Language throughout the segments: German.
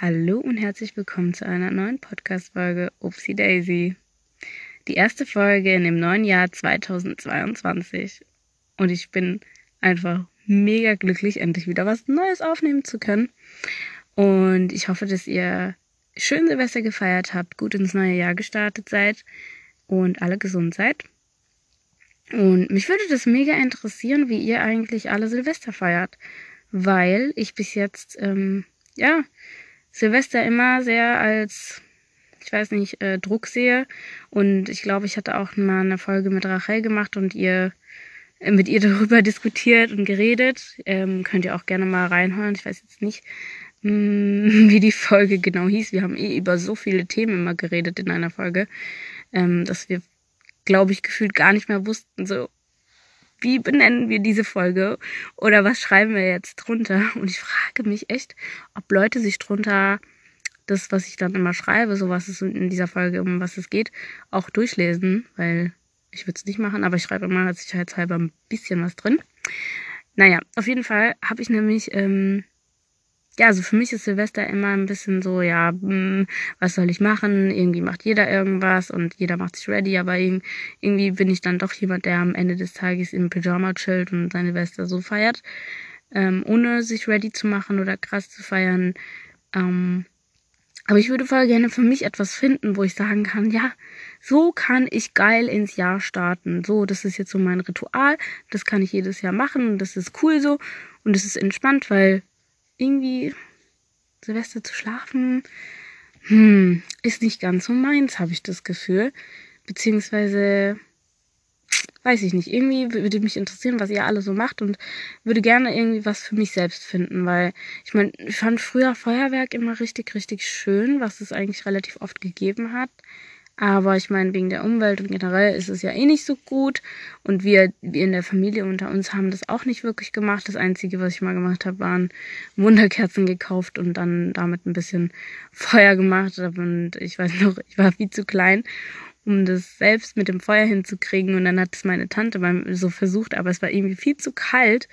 Hallo und herzlich willkommen zu einer neuen Podcast-Folge Upsi Daisy. Die erste Folge in dem neuen Jahr 2022. Und ich bin einfach mega glücklich, endlich wieder was Neues aufnehmen zu können. Und ich hoffe, dass ihr schön Silvester gefeiert habt, gut ins neue Jahr gestartet seid und alle gesund seid. Und mich würde das mega interessieren, wie ihr eigentlich alle Silvester feiert, weil ich bis jetzt, ähm, ja, Silvester immer sehr als, ich weiß nicht, äh, Druck sehe. Und ich glaube, ich hatte auch mal eine Folge mit Rachel gemacht und ihr äh, mit ihr darüber diskutiert und geredet. Ähm, könnt ihr auch gerne mal reinhören. Ich weiß jetzt nicht, mh, mm, wie die Folge genau hieß. Wir haben eh über so viele Themen immer geredet in einer Folge, ähm, dass wir, glaube ich, gefühlt gar nicht mehr wussten, so, wie benennen wir diese Folge oder was schreiben wir jetzt drunter? Und ich frage mich echt, ob Leute sich drunter das, was ich dann immer schreibe, so was es in dieser Folge, um was es geht, auch durchlesen, weil ich würde es nicht machen, aber ich schreibe immer sicherheitshalber ein bisschen was drin. Naja, auf jeden Fall habe ich nämlich ähm, ja, also für mich ist Silvester immer ein bisschen so, ja, mh, hm, was soll ich machen? Irgendwie macht jeder irgendwas und jeder macht sich ready, aber irgendwie bin ich dann doch jemand, der am Ende des Tages im Pyjama chillt und seine Silvester so feiert, ähm, ohne sich ready zu machen oder krass zu feiern. Ähm, aber ich würde voll gerne für mich etwas finden, wo ich sagen kann, ja, so kann ich geil ins Jahr starten. So, das ist jetzt so mein Ritual, das kann ich jedes Jahr machen das ist cool so und es ist entspannt, weil irgendwie Silvester zu schlafen, hm, ist nicht ganz so meins, habe ich das Gefühl. Beziehungsweise, weiß ich nicht, irgendwie würde mich interessieren, was ihr alle so macht und würde gerne irgendwie was für mich selbst finden, weil ich meine, ich fand früher Feuerwerk immer richtig, richtig schön, was es eigentlich relativ oft gegeben hat. Aber ich meine, wegen der Umwelt und generell ist es ja eh nicht so gut. Und wir, wir in der Familie unter uns haben das auch nicht wirklich gemacht. Das Einzige, was ich mal gemacht habe, waren Wunderkerzen gekauft und dann damit ein bisschen Feuer gemacht. Und ich weiß noch, ich war viel zu klein, um das selbst mit dem Feuer hinzukriegen. Und dann hat es meine Tante so versucht, aber es war irgendwie viel zu kalt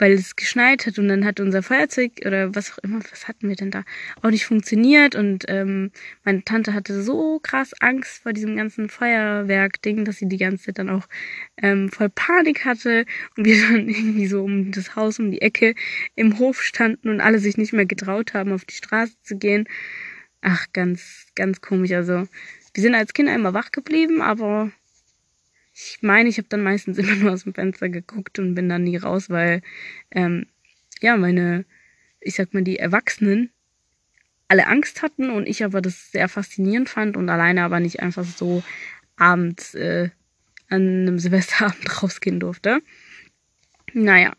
weil es geschneit hat und dann hat unser Feuerzeug oder was auch immer, was hatten wir denn da, auch nicht funktioniert und ähm, meine Tante hatte so krass Angst vor diesem ganzen Feuerwerk-Ding, dass sie die ganze Zeit dann auch ähm, voll Panik hatte und wir dann irgendwie so um das Haus, um die Ecke im Hof standen und alle sich nicht mehr getraut haben, auf die Straße zu gehen. Ach, ganz, ganz komisch. Also, wir sind als Kinder immer wach geblieben, aber ich meine, ich habe dann meistens immer nur aus dem Fenster geguckt und bin dann nie raus, weil ähm, ja, meine, ich sag mal, die Erwachsenen alle Angst hatten und ich aber das sehr faszinierend fand und alleine aber nicht einfach so abends äh, an einem Silvesterabend rausgehen durfte. Naja,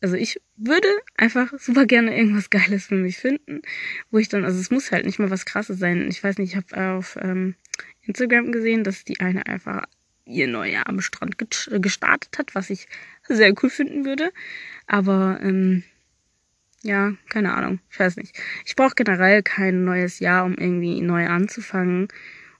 also ich würde einfach super gerne irgendwas Geiles für mich finden, wo ich dann, also es muss halt nicht mal was Krasses sein. Ich weiß nicht, ich habe auf ähm, Instagram gesehen, dass die eine einfach ihr Neujahr am Strand gestartet hat, was ich sehr cool finden würde. Aber ähm, ja, keine Ahnung, ich weiß nicht. Ich brauche generell kein neues Jahr, um irgendwie neu anzufangen.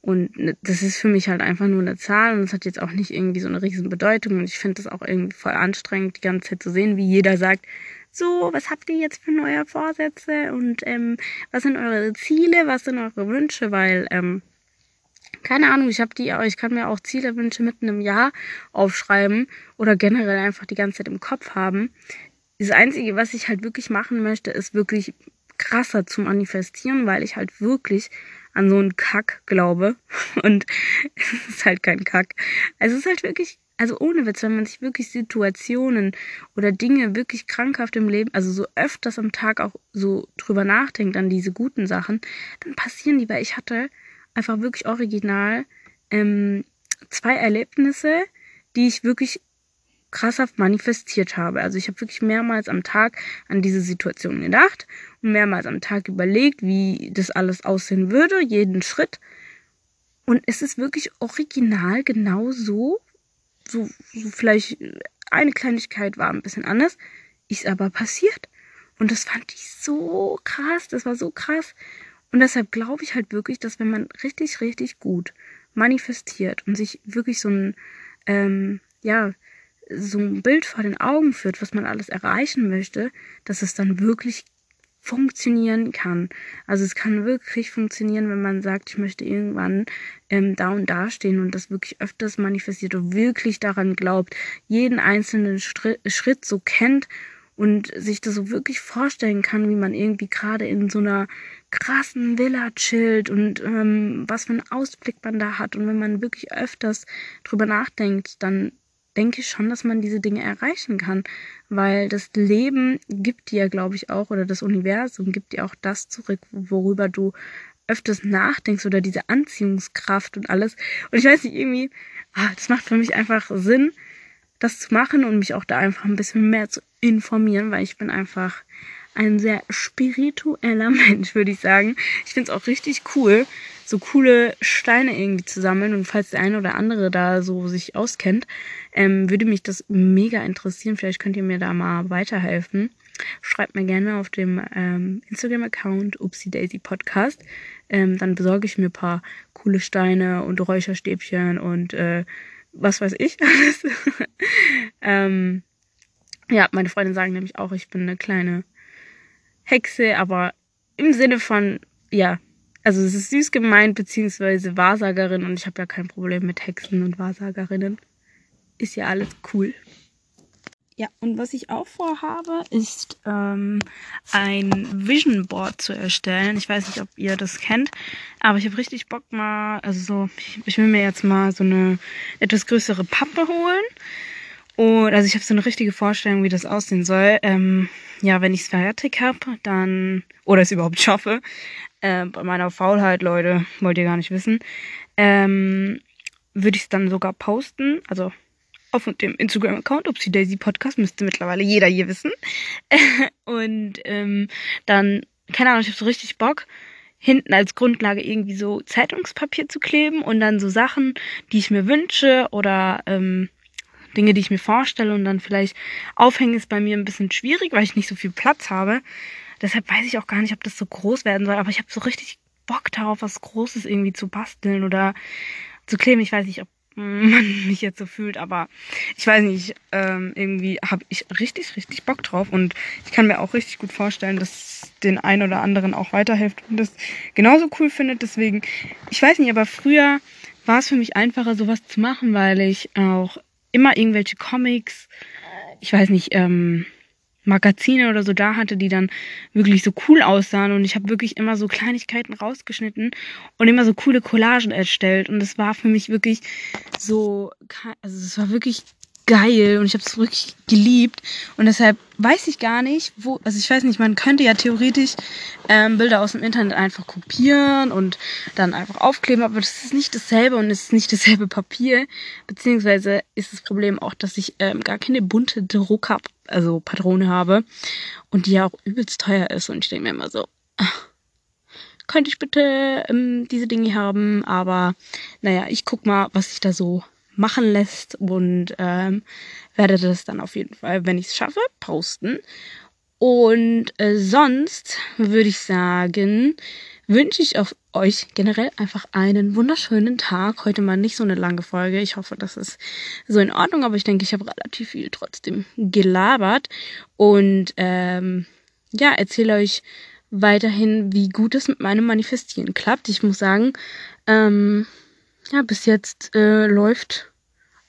Und ne, das ist für mich halt einfach nur eine Zahl und es hat jetzt auch nicht irgendwie so eine riesen Bedeutung. Und ich finde das auch irgendwie voll anstrengend, die ganze Zeit zu sehen, wie jeder sagt, so, was habt ihr jetzt für neue Vorsätze und ähm, was sind eure Ziele, was sind eure Wünsche, weil ähm, keine Ahnung, ich habe die, ich kann mir auch Ziele, Wünsche mitten im Jahr aufschreiben oder generell einfach die ganze Zeit im Kopf haben. Das Einzige, was ich halt wirklich machen möchte, ist wirklich krasser zu manifestieren, weil ich halt wirklich an so einen Kack glaube. Und es ist halt kein Kack. Also es ist halt wirklich, also ohne Witz, wenn man sich wirklich Situationen oder Dinge wirklich krankhaft im Leben, also so öfters am Tag auch so drüber nachdenkt an diese guten Sachen, dann passieren die, weil ich hatte einfach wirklich original ähm, zwei Erlebnisse, die ich wirklich krasshaft manifestiert habe. Also ich habe wirklich mehrmals am Tag an diese Situation gedacht und mehrmals am Tag überlegt, wie das alles aussehen würde, jeden Schritt. Und es ist wirklich original genau so. So, so vielleicht eine Kleinigkeit war ein bisschen anders, ist aber passiert. Und das fand ich so krass, das war so krass. Und deshalb glaube ich halt wirklich, dass wenn man richtig, richtig gut manifestiert und sich wirklich so ein, ähm, ja, so ein Bild vor den Augen führt, was man alles erreichen möchte, dass es dann wirklich funktionieren kann. Also es kann wirklich funktionieren, wenn man sagt, ich möchte irgendwann ähm, da und da stehen und das wirklich öfters manifestiert und wirklich daran glaubt, jeden einzelnen Schritt so kennt und sich das so wirklich vorstellen kann, wie man irgendwie gerade in so einer krassen Villa chillt und ähm, was für einen Ausblick man da hat. Und wenn man wirklich öfters drüber nachdenkt, dann denke ich schon, dass man diese Dinge erreichen kann, weil das Leben gibt dir, glaube ich, auch, oder das Universum gibt dir auch das zurück, worüber du öfters nachdenkst oder diese Anziehungskraft und alles. Und ich weiß nicht, irgendwie, ah, das macht für mich einfach Sinn, das zu machen und mich auch da einfach ein bisschen mehr zu informieren, weil ich bin einfach ein sehr spiritueller Mensch, würde ich sagen. Ich finde es auch richtig cool, so coole Steine irgendwie zu sammeln. Und falls der eine oder andere da so sich auskennt, ähm, würde mich das mega interessieren. Vielleicht könnt ihr mir da mal weiterhelfen. Schreibt mir gerne auf dem ähm, Instagram-Account Upsi Daisy Podcast. Ähm, dann besorge ich mir ein paar coole Steine und Räucherstäbchen und äh, was weiß ich alles. ähm, ja, meine Freunde sagen nämlich auch, ich bin eine kleine Hexe, aber im Sinne von, ja, also es ist süß gemeint, beziehungsweise Wahrsagerin und ich habe ja kein Problem mit Hexen und Wahrsagerinnen. Ist ja alles cool. Ja, und was ich auch vorhabe, ist ähm, ein Vision Board zu erstellen. Ich weiß nicht, ob ihr das kennt, aber ich habe richtig Bock mal, also so, ich, ich will mir jetzt mal so eine etwas größere Pappe holen und also ich habe so eine richtige Vorstellung, wie das aussehen soll. Ähm, ja, wenn ich es fertig habe, dann, oder es überhaupt schaffe, äh, bei meiner Faulheit, Leute, wollt ihr gar nicht wissen, ähm, würde ich es dann sogar posten, also auf dem Instagram-Account, Upsi Daisy Podcast, müsste mittlerweile jeder hier wissen. und ähm, dann, keine Ahnung, ich habe so richtig Bock, hinten als Grundlage irgendwie so Zeitungspapier zu kleben und dann so Sachen, die ich mir wünsche oder ähm, Dinge, die ich mir vorstelle und dann vielleicht aufhängen, ist bei mir ein bisschen schwierig, weil ich nicht so viel Platz habe. Deshalb weiß ich auch gar nicht, ob das so groß werden soll, aber ich habe so richtig Bock darauf, was Großes irgendwie zu basteln oder zu kleben. Ich weiß nicht, ob man mich jetzt so fühlt, aber ich weiß nicht, ähm, irgendwie habe ich richtig, richtig Bock drauf und ich kann mir auch richtig gut vorstellen, dass den einen oder anderen auch weiterhilft und das genauso cool findet. Deswegen, ich weiß nicht, aber früher war es für mich einfacher, sowas zu machen, weil ich auch immer irgendwelche Comics, ich weiß nicht, ähm, Magazine oder so da hatte, die dann wirklich so cool aussahen. Und ich habe wirklich immer so Kleinigkeiten rausgeschnitten und immer so coole Collagen erstellt. Und es war für mich wirklich so, also es war wirklich geil und ich habe es wirklich geliebt. Und deshalb weiß ich gar nicht, wo, also ich weiß nicht, man könnte ja theoretisch ähm, Bilder aus dem Internet einfach kopieren und dann einfach aufkleben, aber das ist nicht dasselbe und es ist nicht dasselbe Papier, beziehungsweise ist das Problem auch, dass ich ähm, gar keine bunte Drucker, also Patrone habe und die ja auch übelst teuer ist und ich denke mir immer so, ach, könnte ich bitte ähm, diese Dinge haben, aber naja, ich guck mal, was ich da so machen lässt und ähm, werde das dann auf jeden Fall, wenn ich es schaffe, posten. Und äh, sonst würde ich sagen, wünsche ich auf euch generell einfach einen wunderschönen Tag. Heute mal nicht so eine lange Folge. Ich hoffe, das ist so in Ordnung, aber ich denke, ich habe relativ viel trotzdem gelabert. Und ähm, ja, erzähle euch weiterhin, wie gut es mit meinem Manifestieren klappt. Ich muss sagen, ähm, ja, bis jetzt äh, läuft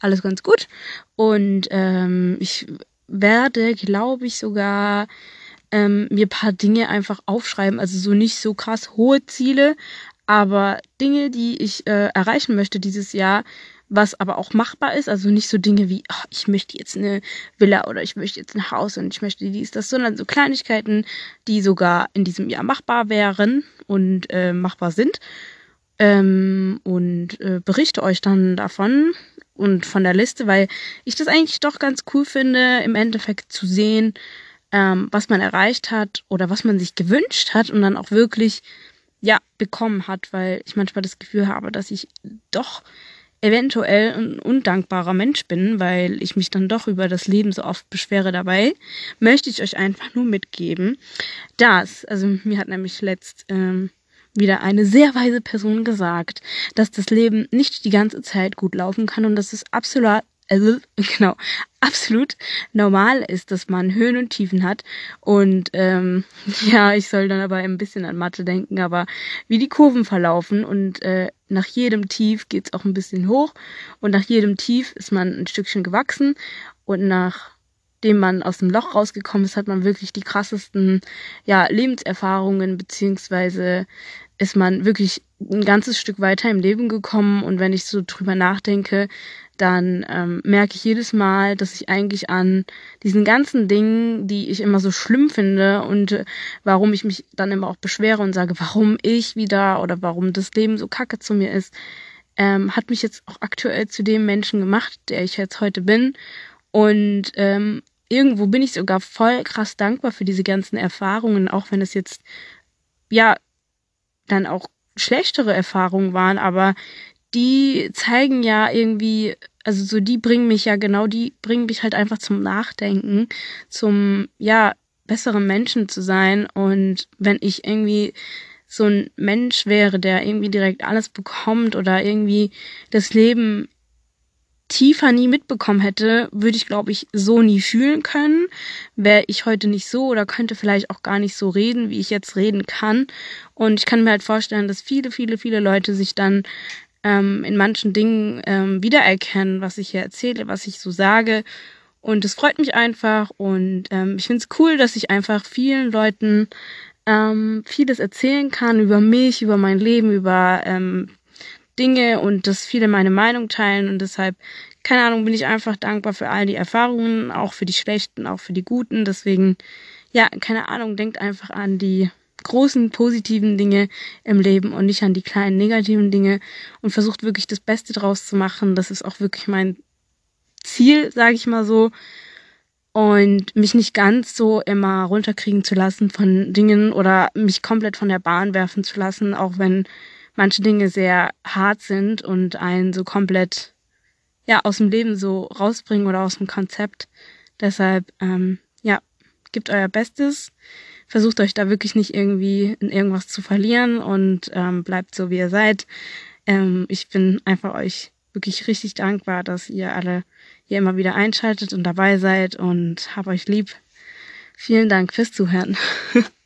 alles ganz gut. Und ähm, ich werde, glaube ich, sogar ähm, mir paar Dinge einfach aufschreiben. Also so nicht so krass hohe Ziele, aber Dinge, die ich äh, erreichen möchte dieses Jahr, was aber auch machbar ist. Also nicht so Dinge wie, ach, ich möchte jetzt eine Villa oder ich möchte jetzt ein Haus und ich möchte dies, das, sondern so Kleinigkeiten, die sogar in diesem Jahr machbar wären und äh, machbar sind ähm, und äh, berichte euch dann davon und von der Liste, weil ich das eigentlich doch ganz cool finde, im Endeffekt zu sehen, ähm, was man erreicht hat oder was man sich gewünscht hat und dann auch wirklich ja bekommen hat, weil ich manchmal das Gefühl habe, dass ich doch eventuell ein undankbarer Mensch bin, weil ich mich dann doch über das Leben so oft beschwere dabei, möchte ich euch einfach nur mitgeben, dass, also mir hat nämlich letzt ähm, wieder eine sehr weise Person gesagt, dass das Leben nicht die ganze Zeit gut laufen kann und dass es absolut, also, genau, absolut normal ist, dass man Höhen und Tiefen hat. Und ähm, ja, ich soll dann aber ein bisschen an Mathe denken, aber wie die Kurven verlaufen und äh, nach jedem Tief geht's auch ein bisschen hoch und nach jedem Tief ist man ein Stückchen gewachsen und nachdem man aus dem Loch rausgekommen ist, hat man wirklich die krassesten ja, Lebenserfahrungen beziehungsweise ist man wirklich ein ganzes Stück weiter im Leben gekommen und wenn ich so drüber nachdenke, dann ähm, merke ich jedes Mal, dass ich eigentlich an diesen ganzen Dingen, die ich immer so schlimm finde und äh, warum ich mich dann immer auch beschwere und sage, warum ich wieder oder warum das Leben so kacke zu mir ist, ähm, hat mich jetzt auch aktuell zu dem Menschen gemacht, der ich jetzt heute bin. Und ähm, irgendwo bin ich sogar voll krass dankbar für diese ganzen Erfahrungen, auch wenn es jetzt ja dann auch schlechtere Erfahrungen waren, aber die zeigen ja irgendwie, also so die bringen mich ja genau, die bringen mich halt einfach zum Nachdenken, zum, ja, besseren Menschen zu sein. Und wenn ich irgendwie so ein Mensch wäre, der irgendwie direkt alles bekommt oder irgendwie das Leben tiefer nie mitbekommen hätte, würde ich, glaube ich, so nie fühlen können. Wäre ich heute nicht so oder könnte vielleicht auch gar nicht so reden, wie ich jetzt reden kann. Und ich kann mir halt vorstellen, dass viele, viele, viele Leute sich dann ähm, in manchen Dingen ähm, wiedererkennen, was ich hier erzähle, was ich so sage. Und es freut mich einfach und ähm, ich finde es cool, dass ich einfach vielen Leuten ähm, vieles erzählen kann über mich, über mein Leben, über ähm, Dinge und dass viele meine Meinung teilen und deshalb, keine Ahnung, bin ich einfach dankbar für all die Erfahrungen, auch für die schlechten, auch für die guten. Deswegen, ja, keine Ahnung, denkt einfach an die großen positiven Dinge im Leben und nicht an die kleinen negativen Dinge und versucht wirklich das Beste draus zu machen. Das ist auch wirklich mein Ziel, sage ich mal so. Und mich nicht ganz so immer runterkriegen zu lassen von Dingen oder mich komplett von der Bahn werfen zu lassen, auch wenn manche Dinge sehr hart sind und einen so komplett ja aus dem Leben so rausbringen oder aus dem Konzept. Deshalb ähm, ja, gebt euer Bestes versucht euch da wirklich nicht irgendwie in irgendwas zu verlieren und ähm, bleibt so, wie ihr seid. Ähm, ich bin einfach euch wirklich richtig dankbar, dass ihr alle hier immer wieder einschaltet und dabei seid und hab euch lieb. Vielen Dank fürs Zuhören.